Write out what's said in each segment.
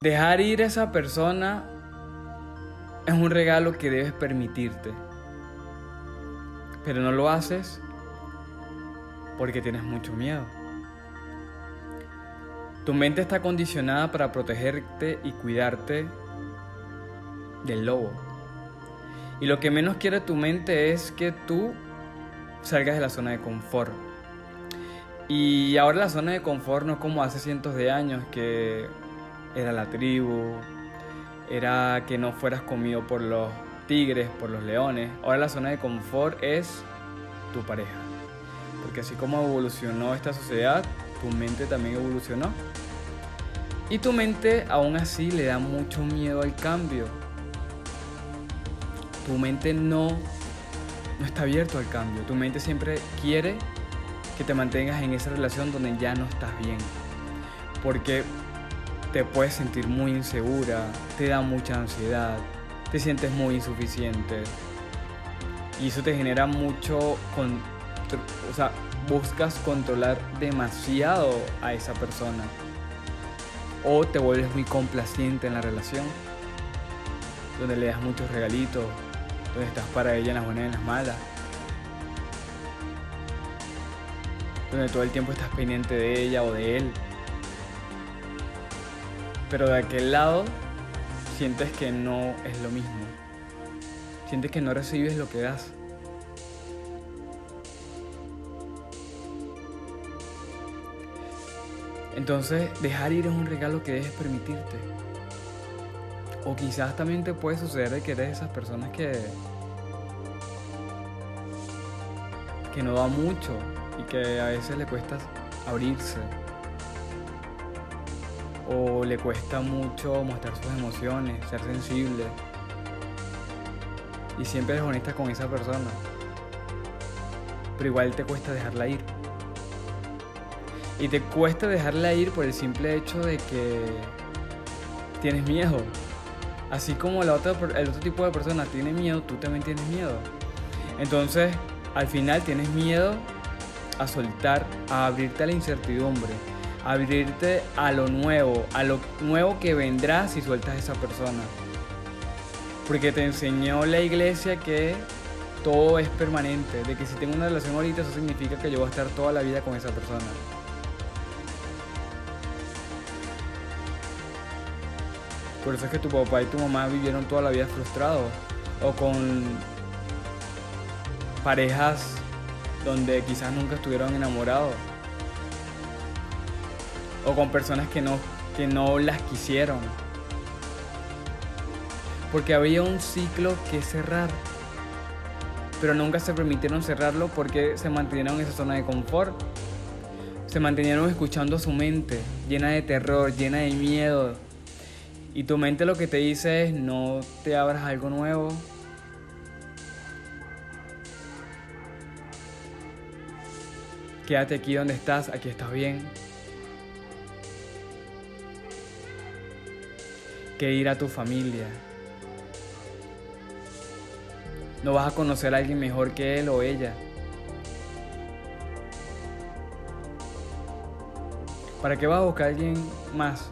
Dejar ir a esa persona es un regalo que debes permitirte. Pero no lo haces porque tienes mucho miedo. Tu mente está condicionada para protegerte y cuidarte del lobo. Y lo que menos quiere tu mente es que tú salgas de la zona de confort. Y ahora la zona de confort no es como hace cientos de años que era la tribu, era que no fueras comido por los tigres, por los leones. Ahora la zona de confort es tu pareja. Porque así como evolucionó esta sociedad, tu mente también evolucionó. Y tu mente aún así le da mucho miedo al cambio. Tu mente no, no está abierto al cambio. Tu mente siempre quiere que te mantengas en esa relación donde ya no estás bien. Porque te puedes sentir muy insegura, te da mucha ansiedad, te sientes muy insuficiente. Y eso te genera mucho, con, o sea, buscas controlar demasiado a esa persona. O te vuelves muy complaciente en la relación, donde le das muchos regalitos, donde estás para ella en las buenas y en las malas. Donde todo el tiempo estás pendiente de ella o de él. Pero de aquel lado sientes que no es lo mismo. Sientes que no recibes lo que das. Entonces, dejar ir es un regalo que debes permitirte. O quizás también te puede suceder de que eres de esas personas que que no da mucho y que a veces le cuesta abrirse o le cuesta mucho mostrar sus emociones, ser sensible. Y siempre eres honesta con esa persona. Pero igual te cuesta dejarla ir. Y te cuesta dejarla ir por el simple hecho de que tienes miedo. Así como el otro tipo de persona tiene miedo, tú también tienes miedo. Entonces, al final tienes miedo a soltar, a abrirte a la incertidumbre abrirte a lo nuevo, a lo nuevo que vendrá si sueltas a esa persona. Porque te enseñó la iglesia que todo es permanente, de que si tengo una relación ahorita eso significa que yo voy a estar toda la vida con esa persona. Por eso es que tu papá y tu mamá vivieron toda la vida frustrados o con parejas donde quizás nunca estuvieron enamorados o con personas que no, que no las quisieron. Porque había un ciclo que cerrar. Pero nunca se permitieron cerrarlo porque se mantuvieron en esa zona de confort. Se mantuvieron escuchando su mente, llena de terror, llena de miedo. Y tu mente lo que te dice es no te abras algo nuevo. Quédate aquí donde estás, aquí estás bien. Que ir a tu familia. No vas a conocer a alguien mejor que él o ella. ¿Para qué vas a buscar a alguien más?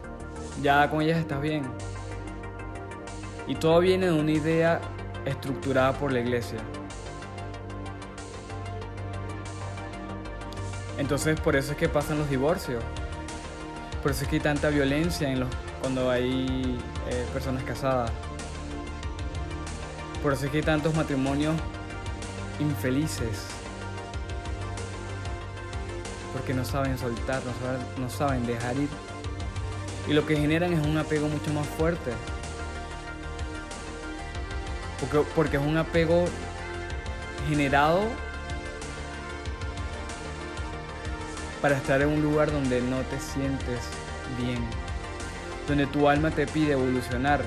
Ya con ellas estás bien. Y todo viene de una idea estructurada por la iglesia. Entonces por eso es que pasan los divorcios. Por eso es que hay tanta violencia cuando hay eh, personas casadas. Por eso es que hay tantos matrimonios infelices. Porque no saben soltar, no saben, dejar ir. Y lo que generan es un apego mucho más fuerte. Porque, porque es un apego generado para estar en un lugar donde no te sientes bien donde tu alma te pide evolucionar.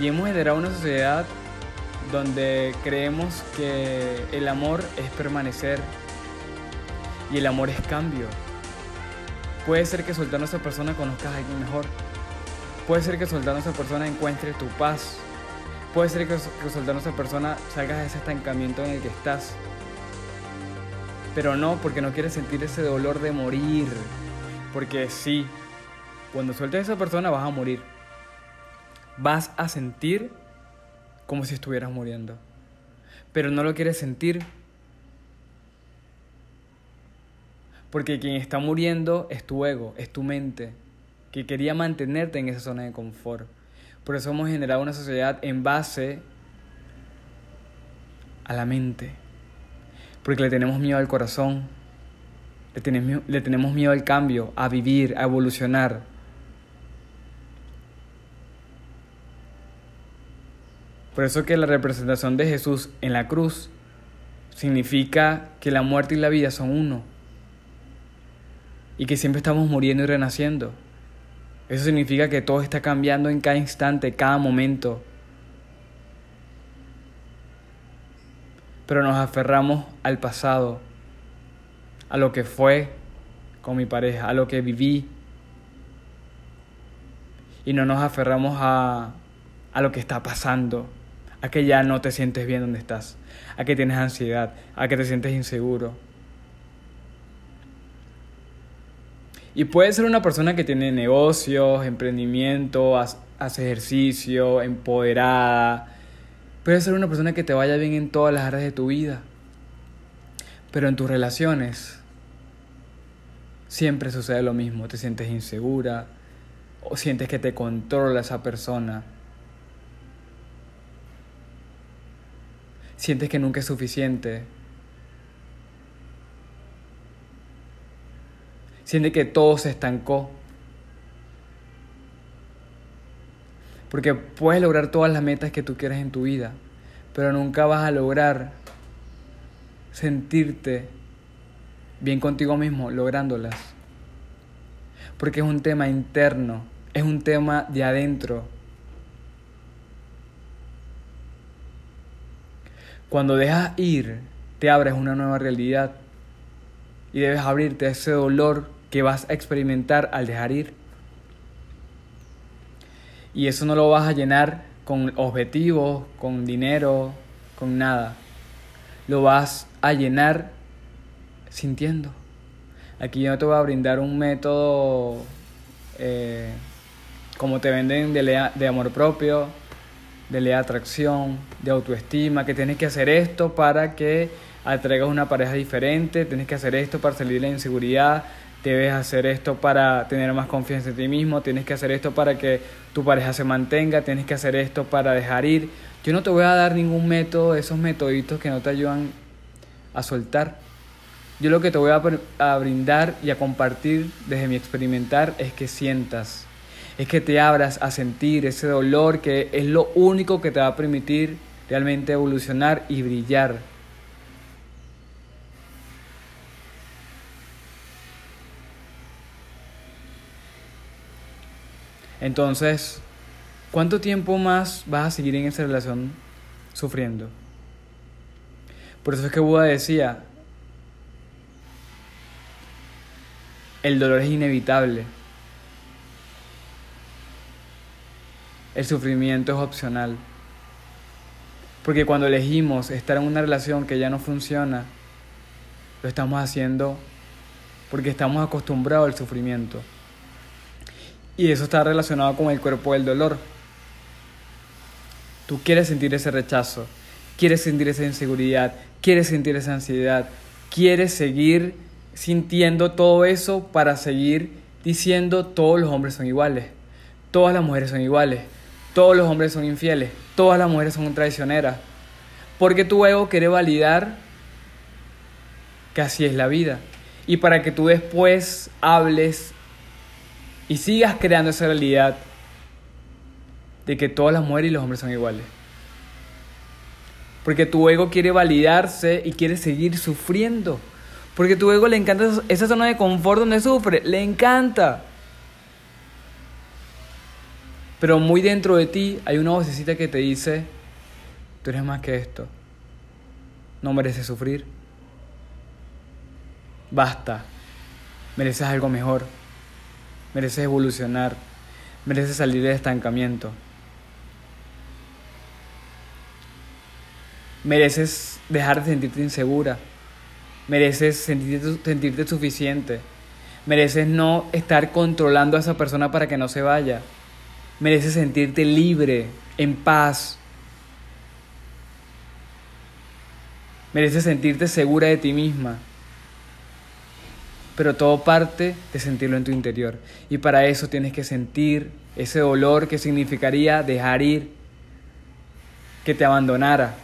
Y hemos generado una sociedad donde creemos que el amor es permanecer y el amor es cambio. Puede ser que soltando a esa persona conozcas a alguien mejor. Puede ser que soltando a esa persona encuentres tu paz. Puede ser que, soltando a esa persona salgas de ese estancamiento en el que estás. Pero no, porque no quieres sentir ese dolor de morir. Porque sí, cuando sueltes a esa persona vas a morir. vas a sentir como si estuvieras muriendo. Pero no lo quieres sentir porque quien está muriendo es tu ego, es tu mente, que quería mantenerte en esa zona de confort. Por eso hemos generado una sociedad en base a la mente. Porque le tenemos miedo al corazón, le tenemos, le tenemos miedo al cambio, a vivir, a evolucionar. Por eso que la representación de Jesús en la cruz significa que la muerte y la vida son uno. Y que siempre estamos muriendo y renaciendo. Eso significa que todo está cambiando en cada instante, cada momento. Pero nos aferramos al pasado, a lo que fue con mi pareja, a lo que viví. Y no nos aferramos a, a lo que está pasando, a que ya no te sientes bien donde estás, a que tienes ansiedad, a que te sientes inseguro. Y puede ser una persona que tiene negocios, emprendimiento, hace ejercicio, empoderada. Puede ser una persona que te vaya bien en todas las áreas de tu vida. Pero en tus relaciones siempre sucede lo mismo. Te sientes insegura o sientes que te controla esa persona. Sientes que nunca es suficiente. Siente que todo se estancó. Porque puedes lograr todas las metas que tú quieras en tu vida, pero nunca vas a lograr sentirte bien contigo mismo lográndolas. Porque es un tema interno, es un tema de adentro. Cuando dejas ir, te abres una nueva realidad y debes abrirte a ese dolor que vas a experimentar al dejar ir. Y eso no lo vas a llenar con objetivos, con dinero, con nada. Lo vas a llenar sintiendo. Aquí yo te voy a brindar un método eh, como te venden de, de amor propio, de ley de atracción, de autoestima, que tienes que hacer esto para que atraigas una pareja diferente, tienes que hacer esto para salir de la inseguridad, debes hacer esto para tener más confianza en ti mismo, tienes que hacer esto para que tu pareja se mantenga, tienes que hacer esto para dejar ir. Yo no te voy a dar ningún método, esos metoditos que no te ayudan a soltar. Yo lo que te voy a, a brindar y a compartir desde mi experimentar es que sientas, es que te abras a sentir ese dolor que es lo único que te va a permitir realmente evolucionar y brillar Entonces, ¿cuánto tiempo más vas a seguir en esa relación sufriendo? Por eso es que Buda decía, el dolor es inevitable. El sufrimiento es opcional. Porque cuando elegimos estar en una relación que ya no funciona, lo estamos haciendo porque estamos acostumbrados al sufrimiento. Y eso está relacionado con el cuerpo del dolor. Tú quieres sentir ese rechazo, quieres sentir esa inseguridad, quieres sentir esa ansiedad, quieres seguir sintiendo todo eso para seguir diciendo todos los hombres son iguales, todas las mujeres son iguales, todos los hombres son infieles, todas las mujeres son traicioneras. Porque tu ego quiere validar que así es la vida. Y para que tú después hables y sigas creando esa realidad de que todas las mujeres y los hombres son iguales. Porque tu ego quiere validarse y quiere seguir sufriendo. Porque tu ego le encanta esa zona de confort donde sufre. Le encanta. Pero muy dentro de ti hay una vocecita que te dice, tú eres más que esto. No mereces sufrir. Basta. Mereces algo mejor mereces evolucionar, mereces salir del estancamiento. Mereces dejar de sentirte insegura, mereces sentirte, sentirte suficiente, mereces no estar controlando a esa persona para que no se vaya, Mereces sentirte libre, en paz. Mereces sentirte segura de ti misma. Pero todo parte de sentirlo en tu interior. Y para eso tienes que sentir ese dolor que significaría dejar ir, que te abandonara.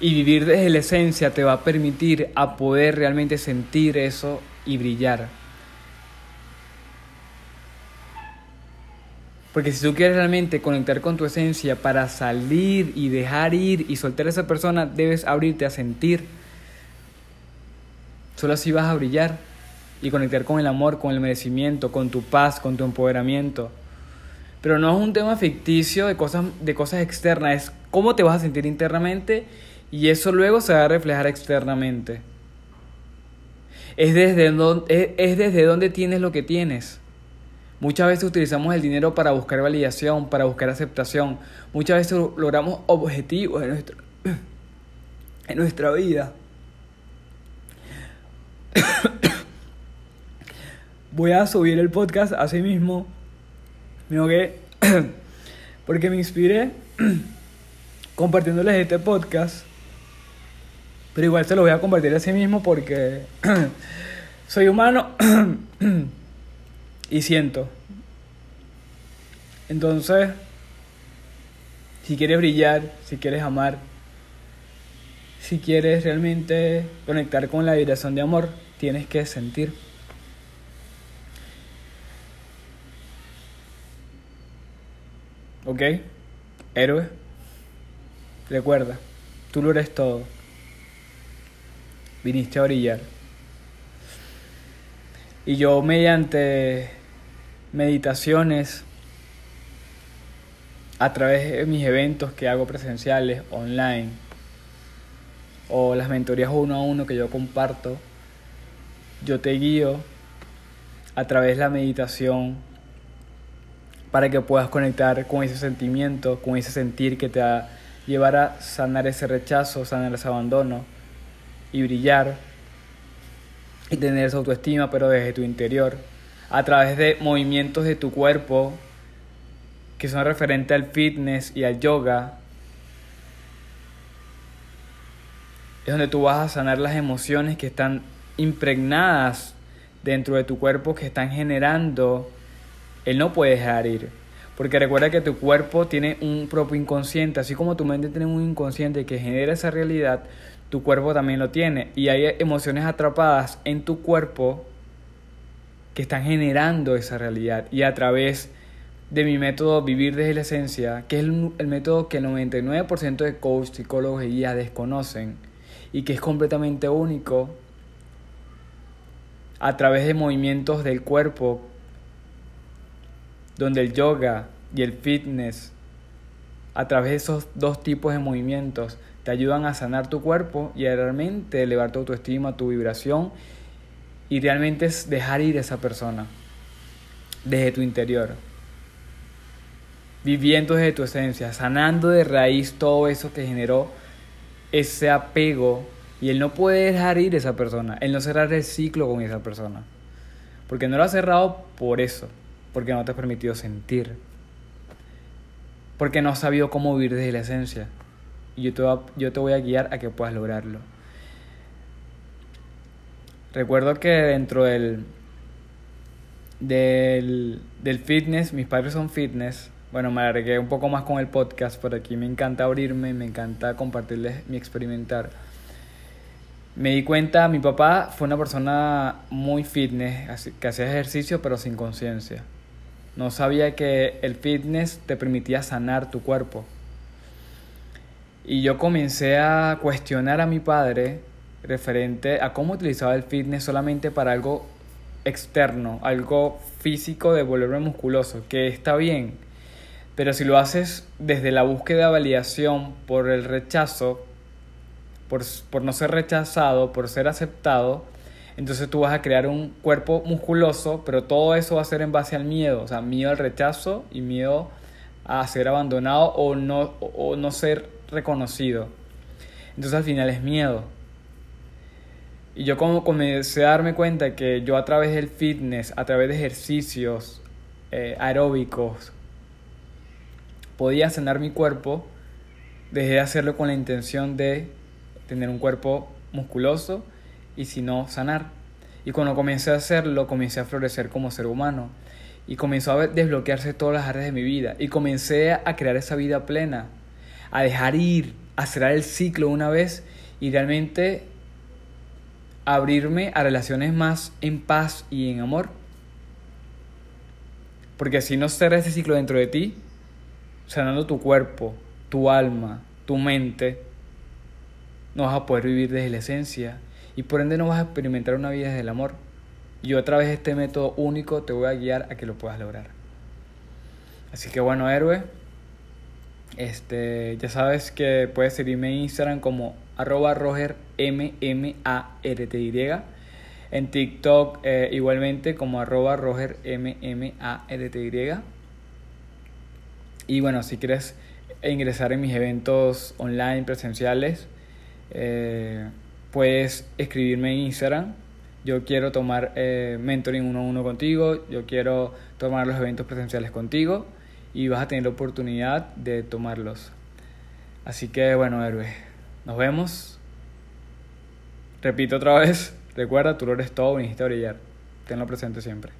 Y vivir desde la esencia te va a permitir a poder realmente sentir eso y brillar. Porque si tú quieres realmente conectar con tu esencia para salir y dejar ir y soltar a esa persona, debes abrirte a sentir. Solo así vas a brillar y conectar con el amor, con el merecimiento, con tu paz, con tu empoderamiento. Pero no es un tema ficticio de cosas, de cosas externas, es cómo te vas a sentir internamente y eso luego se va a reflejar externamente. Es desde, donde, es desde donde tienes lo que tienes. Muchas veces utilizamos el dinero para buscar validación, para buscar aceptación. Muchas veces logramos objetivos en, nuestro, en nuestra vida. Voy a subir el podcast así mismo. Me ahogué porque me inspiré compartiéndoles este podcast. Pero igual se lo voy a compartir así mismo porque soy humano y siento. Entonces, si quieres brillar, si quieres amar, si quieres realmente conectar con la vibración de amor, tienes que sentir. ¿Ok? Héroe. Recuerda, tú lo eres todo. Viniste a brillar. Y yo mediante meditaciones, a través de mis eventos que hago presenciales, online, o las mentorías uno a uno que yo comparto, yo te guío a través de la meditación para que puedas conectar con ese sentimiento, con ese sentir que te va a llevar a sanar ese rechazo, sanar ese abandono y brillar y tener esa autoestima, pero desde tu interior, a través de movimientos de tu cuerpo que son referentes al fitness y al yoga, es donde tú vas a sanar las emociones que están impregnadas dentro de tu cuerpo, que están generando el no puede dejar ir. Porque recuerda que tu cuerpo tiene un propio inconsciente, así como tu mente tiene un inconsciente que genera esa realidad, tu cuerpo también lo tiene. Y hay emociones atrapadas en tu cuerpo que están generando esa realidad. Y a través de mi método Vivir desde la Esencia, que es el, método que el 99% de coach, psicólogos y guías desconocen y que es completamente único, a través de movimientos del cuerpo, donde el yoga y el fitness, a través de esos dos tipos de movimientos, te ayudan a sanar tu cuerpo y a realmente elevar tu autoestima, tu vibración y realmente es dejar ir a esa persona desde tu interior. Viviendo desde tu esencia, sanando de raíz todo eso que generó ese apego y él no puede dejar ir a esa persona, él no cerrar el ciclo con esa persona. Porque no lo ha cerrado por eso, porque no te ha permitido sentir. Porque no has sabido cómo vivir desde la esencia y yo te, voy a, yo te voy a guiar a que puedas lograrlo. Recuerdo que dentro del, del, del fitness, mis padres son fitness, bueno, me alargué un poco más con el podcast, por aquí me encanta abrirme, me encanta compartirles mi experimentar. Me di cuenta, mi papá fue una persona muy fitness, que hacía ejercicio pero sin conciencia. No sabía que el fitness te permitía sanar tu cuerpo. Y yo comencé a cuestionar a mi padre referente a cómo utilizaba el fitness solamente para algo externo, algo físico de volverme musculoso, que está bien. Pero si lo haces desde la búsqueda de validación por el rechazo, por, por no ser rechazado, por ser aceptado, entonces tú vas a crear un cuerpo musculoso, pero todo eso va a ser en base al miedo, o sea, miedo al rechazo y miedo a ser abandonado o no, o no ser reconocido. Entonces al final es miedo. Y yo como comencé a darme cuenta que yo a través del fitness, a través de ejercicios eh, aeróbicos, podía sanar mi cuerpo, dejé de hacerlo con la intención de tener un cuerpo musculoso y si no, sanar. Y cuando comencé a hacerlo, comencé a florecer como ser humano. Y comenzó a desbloquearse todas las áreas de mi vida. Y comencé a crear esa vida plena. A dejar ir, a cerrar el ciclo una vez y realmente abrirme a relaciones más en paz y en amor. Porque si no cerras ese ciclo dentro de ti, sanando tu cuerpo, tu alma, tu mente, no vas a poder vivir desde la esencia y por ende no vas a experimentar una vida desde el amor. Yo a través este método único te voy a guiar a que lo puedas lograr. Así que bueno, héroe, este, ya sabes que puedes seguirme en Instagram como arroba en TikTok eh, igualmente como arroba y bueno si quieres ingresar en mis eventos online presenciales eh, puedes escribirme en Instagram. Yo quiero tomar eh, mentoring uno a uno contigo, yo quiero tomar los eventos presenciales contigo y vas a tener la oportunidad de tomarlos. Así que bueno, héroe, nos vemos. Repito otra vez, recuerda, tú lo eres todo, viniste a brillar. Tenlo presente siempre.